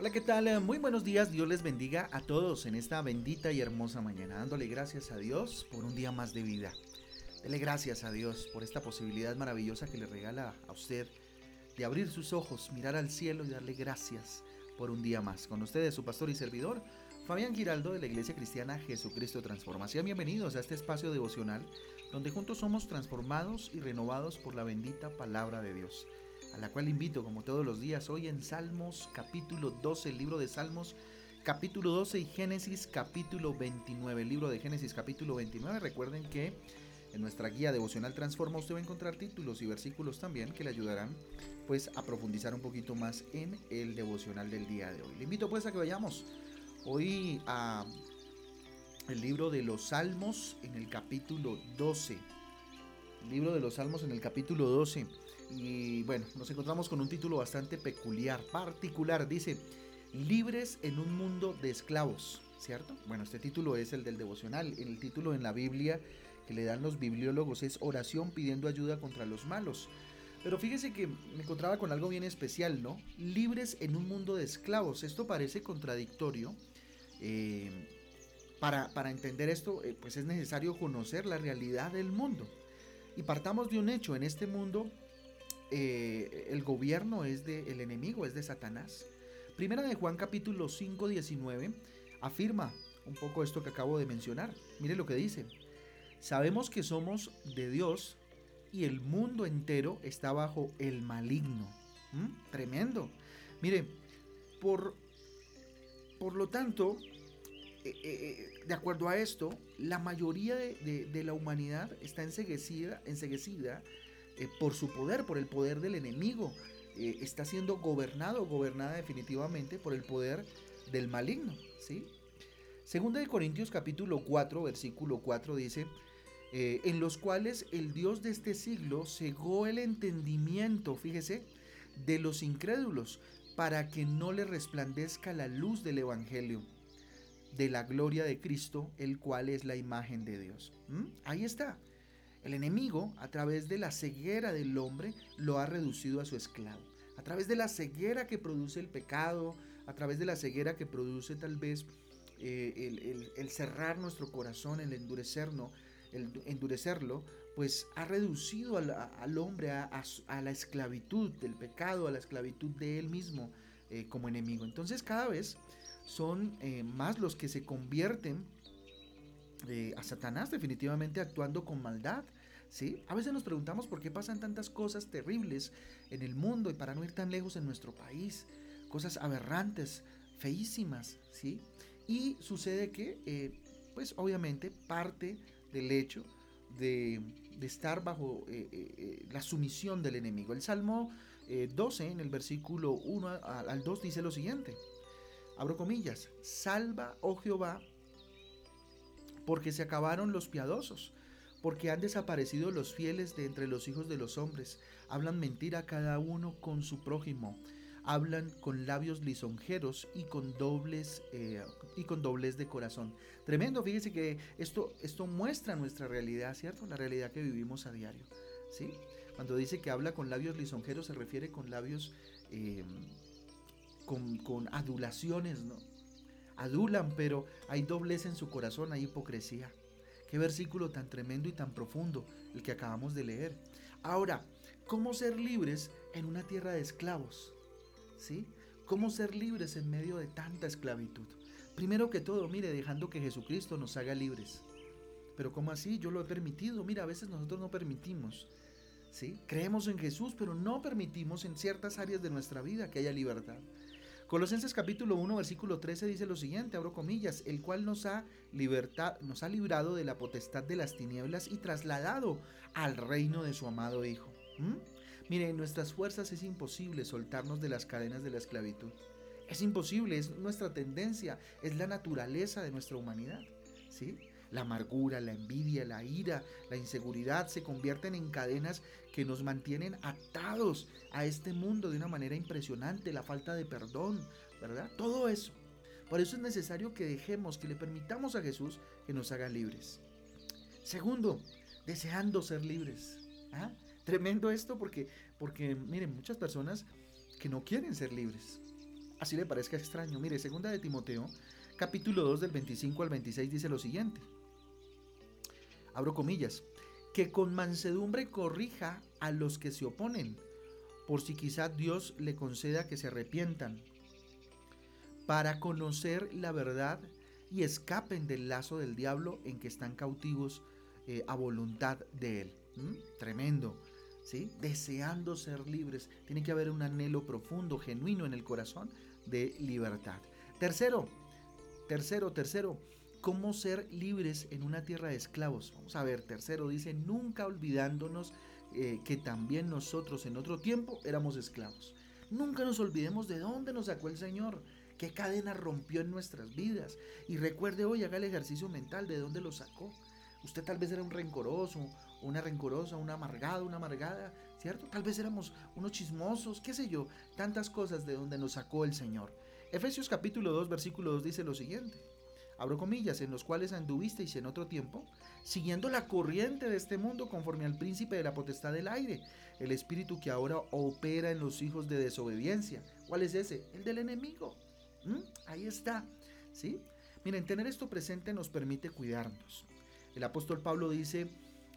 Hola, ¿qué tal? Muy buenos días, Dios les bendiga a todos en esta bendita y hermosa mañana, dándole gracias a Dios por un día más de vida. Dele gracias a Dios por esta posibilidad maravillosa que le regala a usted de abrir sus ojos, mirar al cielo y darle gracias por un día más. Con ustedes, su pastor y servidor, Fabián Giraldo de la Iglesia Cristiana Jesucristo Transformación. Bienvenidos a este espacio devocional donde juntos somos transformados y renovados por la bendita palabra de Dios a la cual invito como todos los días hoy en Salmos capítulo 12, el libro de Salmos capítulo 12 y Génesis capítulo 29, el libro de Génesis capítulo 29. Recuerden que en nuestra guía devocional Transforma usted va a encontrar títulos y versículos también que le ayudarán pues a profundizar un poquito más en el devocional del día de hoy. Le invito pues a que vayamos hoy a el libro de los Salmos en el capítulo 12. El libro de los Salmos en el capítulo 12. Y bueno, nos encontramos con un título bastante peculiar, particular. Dice, libres en un mundo de esclavos, ¿cierto? Bueno, este título es el del devocional. El título en la Biblia que le dan los bibliólogos es Oración pidiendo ayuda contra los malos. Pero fíjese que me encontraba con algo bien especial, ¿no? Libres en un mundo de esclavos. Esto parece contradictorio. Eh, para, para, entender esto, eh, pues es necesario conocer la realidad del mundo. Y partamos de un hecho, en este mundo eh, el gobierno es del enemigo, es de Satanás. Primera de Juan capítulo 5, 19 afirma un poco esto que acabo de mencionar. Mire lo que dice. Sabemos que somos de Dios y el mundo entero está bajo el maligno. ¿Mm? Tremendo. Mire, por, por lo tanto, eh, eh, de acuerdo a esto, la mayoría de, de la humanidad está enseguecida, enseguecida eh, por su poder, por el poder del enemigo. Eh, está siendo gobernado, gobernada definitivamente por el poder del maligno. ¿sí? Segunda de Corintios capítulo 4, versículo 4 dice, eh, en los cuales el Dios de este siglo cegó el entendimiento, fíjese, de los incrédulos, para que no le resplandezca la luz del Evangelio, de la gloria de Cristo, el cual es la imagen de Dios. Ahí está. El enemigo, a través de la ceguera del hombre, lo ha reducido a su esclavo. A través de la ceguera que produce el pecado, a través de la ceguera que produce tal vez eh, el, cerrar nuestro corazón, el endurecerlo, el endurecerlo, pues ha reducido al, hombre a, la esclavitud del pecado, a la esclavitud de él mismo eh, como enemigo. Entonces cada vez son eh, más los que se convierten a Satanás definitivamente actuando con maldad. ¿sí? A veces nos preguntamos por qué pasan tantas cosas terribles en el mundo y para no ir tan lejos en nuestro país, cosas aberrantes, feísimas, ¿sí? Y sucede que, eh, pues obviamente, parte del hecho de, estar bajo eh, eh, la sumisión del enemigo. El Salmo 12, en el versículo 1 al 2, dice lo siguiente. Abro comillas, salva, oh Jehová, porque se acabaron los piadosos, porque han desaparecido los fieles de entre los hijos de los hombres, hablan mentira cada uno con su prójimo, hablan con labios lisonjeros y con dobles eh, y con doblez de corazón. Tremendo, fíjese que esto, esto muestra nuestra realidad, ¿cierto? La realidad que vivimos a diario. ¿sí? Cuando dice que habla con labios lisonjeros se refiere con labios eh, con, con adulaciones, ¿no? Adulan, pero hay doblez en su corazón, hay hipocresía. Qué versículo tan tremendo y tan profundo el que acabamos de leer. Ahora, ¿cómo ser libres en una tierra de esclavos? ¿Sí? ¿Cómo ser libres en medio de tanta esclavitud? Primero que todo, mire, dejando que Jesucristo nos haga libres. Pero ¿cómo así? Yo lo he permitido. Mira, a veces nosotros no permitimos. ¿Sí? Creemos en Jesús, pero no permitimos en ciertas áreas de nuestra vida que haya libertad. Colosenses capítulo 1 versículo 13 dice lo siguiente, abro comillas, el cual nos ha, libertad, nos ha librado de la potestad de las tinieblas y trasladado al reino de su amado Hijo. ¿Mm? Mire, en nuestras fuerzas es imposible soltarnos de las cadenas de la esclavitud. Es imposible, es nuestra tendencia, es la naturaleza de nuestra humanidad. ¿sí? La amargura, la envidia, la ira, la inseguridad se convierten en cadenas que nos mantienen atados a este mundo de una manera impresionante, la falta de perdón, ¿verdad? Todo eso. Por eso es necesario que dejemos, que le permitamos a Jesús que nos haga libres. Segundo, deseando ser libres. ¿Ah? Tremendo esto porque, porque, miren, muchas personas que no quieren ser libres. así le parezca extraño. Mire, segunda de Timoteo, capítulo 2 del 25 al 26 dice lo siguiente. Abro comillas, que con mansedumbre corrija a los que se oponen, por si quizá Dios le conceda que se arrepientan, para conocer la verdad y escapen del lazo del diablo en que están cautivos eh, a voluntad de él. Tremendo. ¿Sí? Deseando ser libres. Tiene que haber un anhelo profundo, genuino en el corazón de libertad. Tercero, tercero, tercero, cómo ser libres en una tierra de esclavos. Vamos a ver, tercero dice, nunca olvidándonos eh, que también nosotros en otro tiempo éramos esclavos. Nunca nos olvidemos de dónde nos sacó el Señor, qué cadena rompió en nuestras vidas. Y recuerde hoy, haga el ejercicio mental de dónde lo sacó. Usted tal vez era un rencoroso, una rencorosa, una amargada, una amargada, ¿cierto? Tal vez éramos unos chismosos, qué sé yo, tantas cosas de donde nos sacó el Señor. Efesios capítulo 2, versículo 2 dice lo siguiente. Abro comillas, en los cuales anduvisteis en otro tiempo, siguiendo la corriente de este mundo conforme al príncipe de la potestad del aire, el espíritu que ahora opera en los hijos de desobediencia. ¿Cuál es ese? El del enemigo. ¿Mm? Ahí está. ¿Sí? Miren, tener esto presente nos permite cuidarnos. El apóstol Pablo dice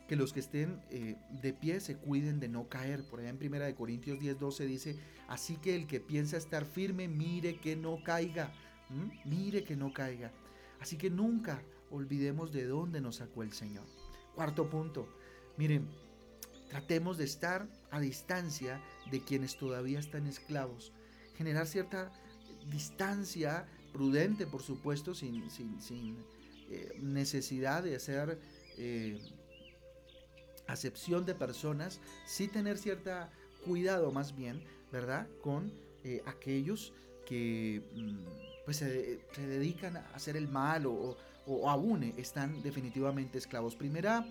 que los que estén eh, de pie se cuiden de no caer. Por allá en 1 Corintios 10, 12 dice, así que el que piensa estar firme, mire que no caiga. Mire que no caiga. Así que nunca olvidemos de dónde nos sacó el Señor. Cuarto punto, miren, tratemos de estar a distancia de quienes todavía están esclavos. Generar cierta distancia prudente, por supuesto, sin, sin, sin eh, necesidad de hacer eh, acepción de personas, sí tener cierta cuidado más bien, ¿verdad? Con eh, aquellos que mm, pues se, dedican a hacer el mal o, o, aún están definitivamente esclavos. Primera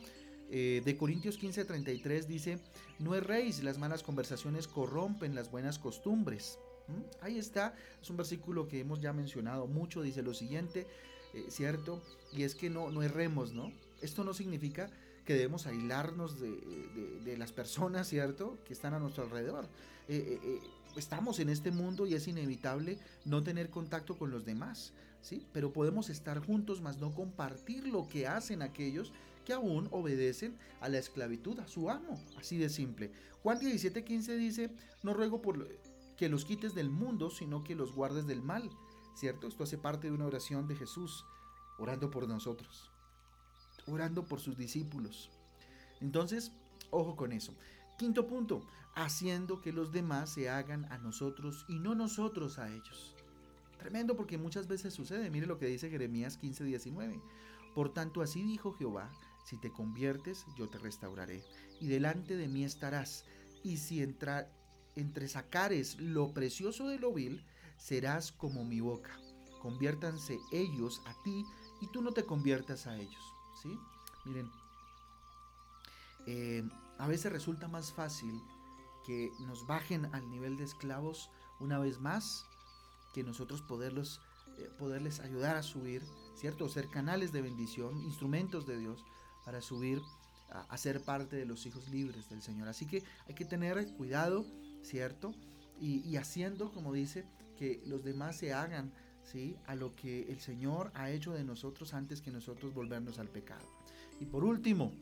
de Corintios 15:33 dice, no erréis, las malas conversaciones corrompen las buenas costumbres. ¿Mm? Ahí está, es un versículo que hemos ya mencionado mucho, dice lo siguiente, eh, ¿cierto? Y es que no, no erremos, ¿no? Esto no significa que debemos aislarnos de, las personas, ¿cierto? Que están a nuestro alrededor. Eh, eh, estamos en este mundo y es inevitable no tener contacto con los demás, ¿sí? Pero podemos estar juntos, más no compartir lo que hacen aquellos que aún obedecen a la esclavitud, a su amo, así de simple. Juan 17:15 dice, no ruego por que los quites del mundo, sino que los guardes del mal. ¿Cierto? Esto hace parte de una oración de Jesús, orando por nosotros, orando por sus discípulos. Entonces, ojo con eso. Quinto punto, haciendo que los demás se hagan a nosotros y no nosotros a ellos. Tremendo porque muchas veces sucede. Mire lo que dice Jeremías 15, 19. Por tanto, así dijo Jehová, si te conviertes, yo te restauraré, y delante de mí estarás, y si entra, entre sacares lo precioso de lo vil, serás como mi boca. Conviértanse ellos a ti y tú no te conviertas a ellos. ¿sí? Miren, eh, a veces resulta más fácil que nos bajen al nivel de esclavos una vez más, que nosotros poderlos, eh, poderles ayudar a subir, ¿cierto? Ser canales de bendición, instrumentos de Dios para subir a, ser parte de los hijos libres del Señor. Así que hay que tener cuidado ¿cierto? Y, haciendo, como dice, que los demás se hagan, ¿sí? A lo que el Señor ha hecho de nosotros antes que nosotros volvernos al pecado. Y por último,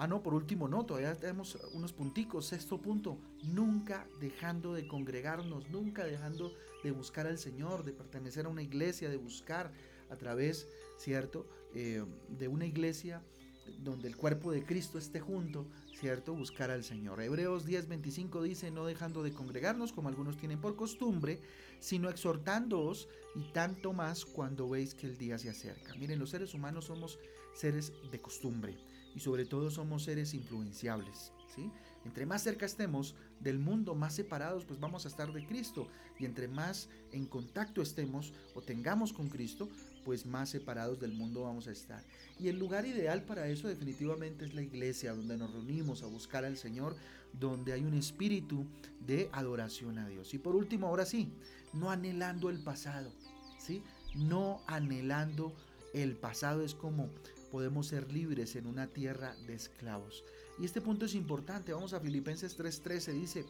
ah, no, por último no, todavía tenemos unos punticos. Sexto punto, nunca dejando de congregarnos, nunca dejando de buscar al Señor, de pertenecer a una iglesia, de buscar a través, ¿cierto? Eh, de una iglesia donde el cuerpo de Cristo esté junto, ¿cierto? Buscar al Señor. Hebreos 10:25 dice, no dejando de congregarnos como algunos tienen por costumbre, sino exhortándoos y tanto más cuando veis que el día se acerca. Miren, los seres humanos somos seres de costumbre y sobre todo somos seres influenciables, ¿sí? Entre más cerca estemos del mundo, más separados pues vamos a estar de Cristo y entre más en contacto estemos o tengamos con Cristo, pues más separados del mundo vamos a estar. Y el lugar ideal para eso definitivamente es la iglesia, donde nos reunimos a buscar al Señor, donde hay un espíritu de adoración a Dios. Y por último, ahora sí, no anhelando el pasado, ¿sí? No anhelando el pasado es como podemos ser libres en una tierra de esclavos. Y este punto es importante. Vamos a Filipenses 3:13. Dice,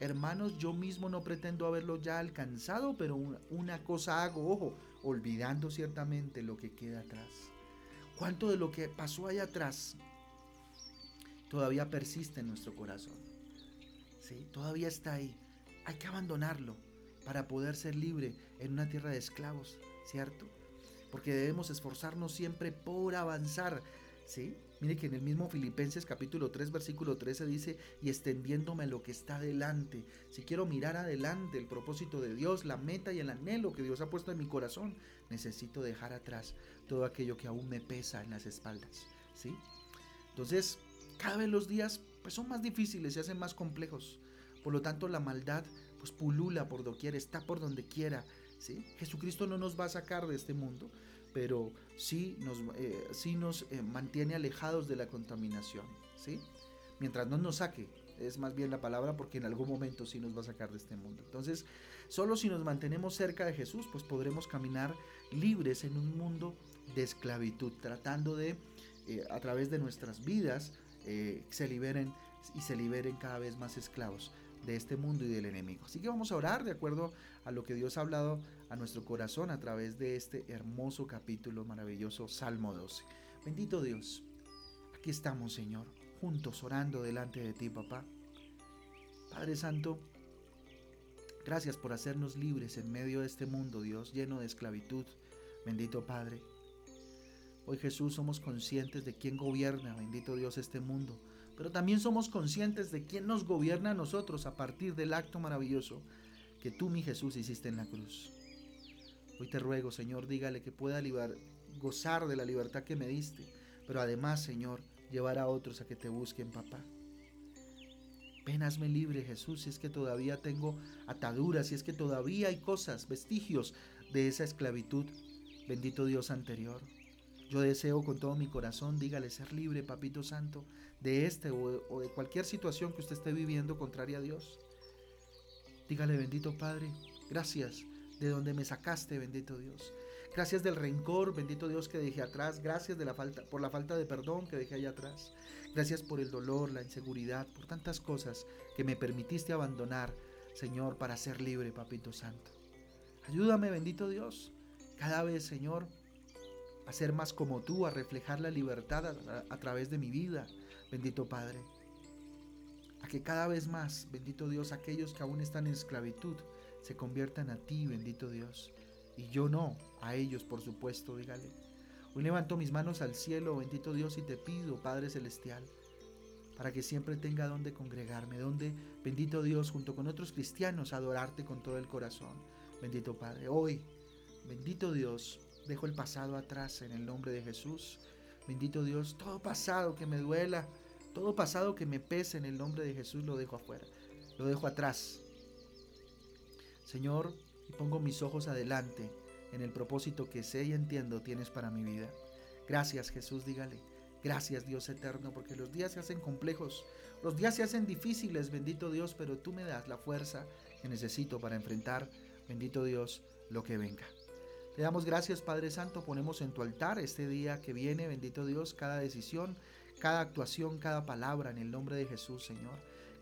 hermanos, yo mismo no pretendo haberlo ya alcanzado, pero una cosa hago, ojo, olvidando ciertamente lo que queda atrás. ¿Cuánto de lo que pasó allá atrás todavía persiste en nuestro corazón? ¿Sí? Todavía está ahí. Hay que abandonarlo para poder ser libre en una tierra de esclavos, ¿cierto? Porque debemos esforzarnos siempre por avanzar, ¿sí? Mire que en el mismo Filipenses capítulo 3 versículo 13 dice, y extendiéndome lo que está delante, si quiero mirar adelante el propósito de Dios, la meta y el anhelo que Dios ha puesto en mi corazón, necesito dejar atrás todo aquello que aún me pesa en las espaldas, ¿sí? Entonces, cada vez los días pues son más difíciles, se hacen más complejos. Por lo tanto, la maldad pues pulula por doquier, está por donde quiera, ¿sí? Jesucristo no nos va a sacar de este mundo, pero sí nos, eh, nos eh, mantiene alejados de la contaminación, ¿sí? Mientras no nos saque, es más bien la palabra porque en algún momento sí nos va a sacar de este mundo. Entonces, solo si nos mantenemos cerca de Jesús, pues podremos caminar libres en un mundo de esclavitud, tratando de, eh, a través de nuestras vidas, se liberen y se liberen cada vez más esclavos de este mundo y del enemigo. Así que vamos a orar de acuerdo a lo que Dios ha hablado a nuestro corazón a través de este hermoso capítulo maravilloso, Salmo 12. Bendito Dios, aquí estamos, Señor, juntos orando delante de ti, papá. Padre Santo, gracias por hacernos libres en medio de este mundo, Dios, lleno de esclavitud. Bendito Padre. Hoy Jesús somos conscientes de quién gobierna, bendito Dios, este mundo pero también somos conscientes de quién nos gobierna a nosotros a partir del acto maravilloso que tú, mi Jesús, hiciste en la cruz. Hoy te ruego, Señor, dígale que pueda gozar de la libertad que me diste, pero además, Señor, llevar a otros a que te busquen, papá. Ven, hazme libre, Jesús, si es que todavía tengo ataduras, si es que todavía hay cosas, vestigios de esa esclavitud, bendito Dios anterior. Yo deseo con todo mi corazón, dígale, ser libre, Papito Santo, de este o, de cualquier situación que usted esté viviendo contraria a Dios. Dígale, bendito Padre, gracias de donde me sacaste, bendito Dios. Gracias del rencor, bendito Dios, que dejé atrás. Gracias de la falta, por la falta de perdón que dejé allá atrás. Gracias por el dolor, la inseguridad, por tantas cosas que me permitiste abandonar, Señor, para ser libre, Papito Santo. Ayúdame, bendito Dios, cada vez, Señor, a ser más como tú, a reflejar la libertad a, través de mi vida, bendito Padre. A que cada vez más, bendito Dios, aquellos que aún están en esclavitud se conviertan a ti, bendito Dios. Y yo no, a ellos, por supuesto, dígale. Hoy levanto mis manos al cielo, bendito Dios, y te pido, Padre Celestial, para que siempre tenga donde congregarme, donde, bendito Dios, junto con otros cristianos, adorarte con todo el corazón. Bendito Padre, hoy, bendito Dios, Dejo el pasado atrás en el nombre de Jesús. Bendito Dios, todo pasado que me duela, todo pasado que me pese en el nombre de Jesús lo dejo afuera, lo dejo atrás. Señor, pongo mis ojos adelante en el propósito que sé y entiendo tienes para mi vida. Gracias Jesús, dígale. Gracias Dios eterno, porque los días se hacen complejos, los días se hacen difíciles, bendito Dios, pero tú me das la fuerza que necesito para enfrentar, bendito Dios, lo que venga. Te damos gracias Padre Santo, ponemos en tu altar este día que viene, bendito Dios, cada decisión, cada actuación, cada palabra en el nombre de Jesús, Señor.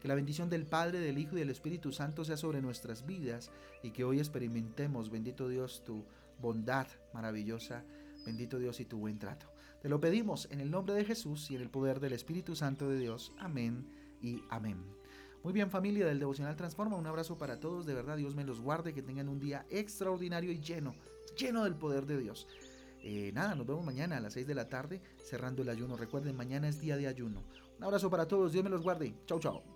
Que la bendición del Padre, del Hijo y del Espíritu Santo sea sobre nuestras vidas y que hoy experimentemos, bendito Dios, tu bondad maravillosa, bendito Dios y tu buen trato. Te lo pedimos en el nombre de Jesús y en el poder del Espíritu Santo de Dios. Amén y amén. Muy bien familia del Devocional Transforma, un abrazo para todos, de verdad Dios me los guarde, que tengan un día extraordinario y lleno lleno del poder de Dios. Eh, nada, nos vemos mañana a las 6 de la tarde cerrando el ayuno. Recuerden, mañana es día de ayuno. Un abrazo para todos, Dios me los guarde. Chau, chau.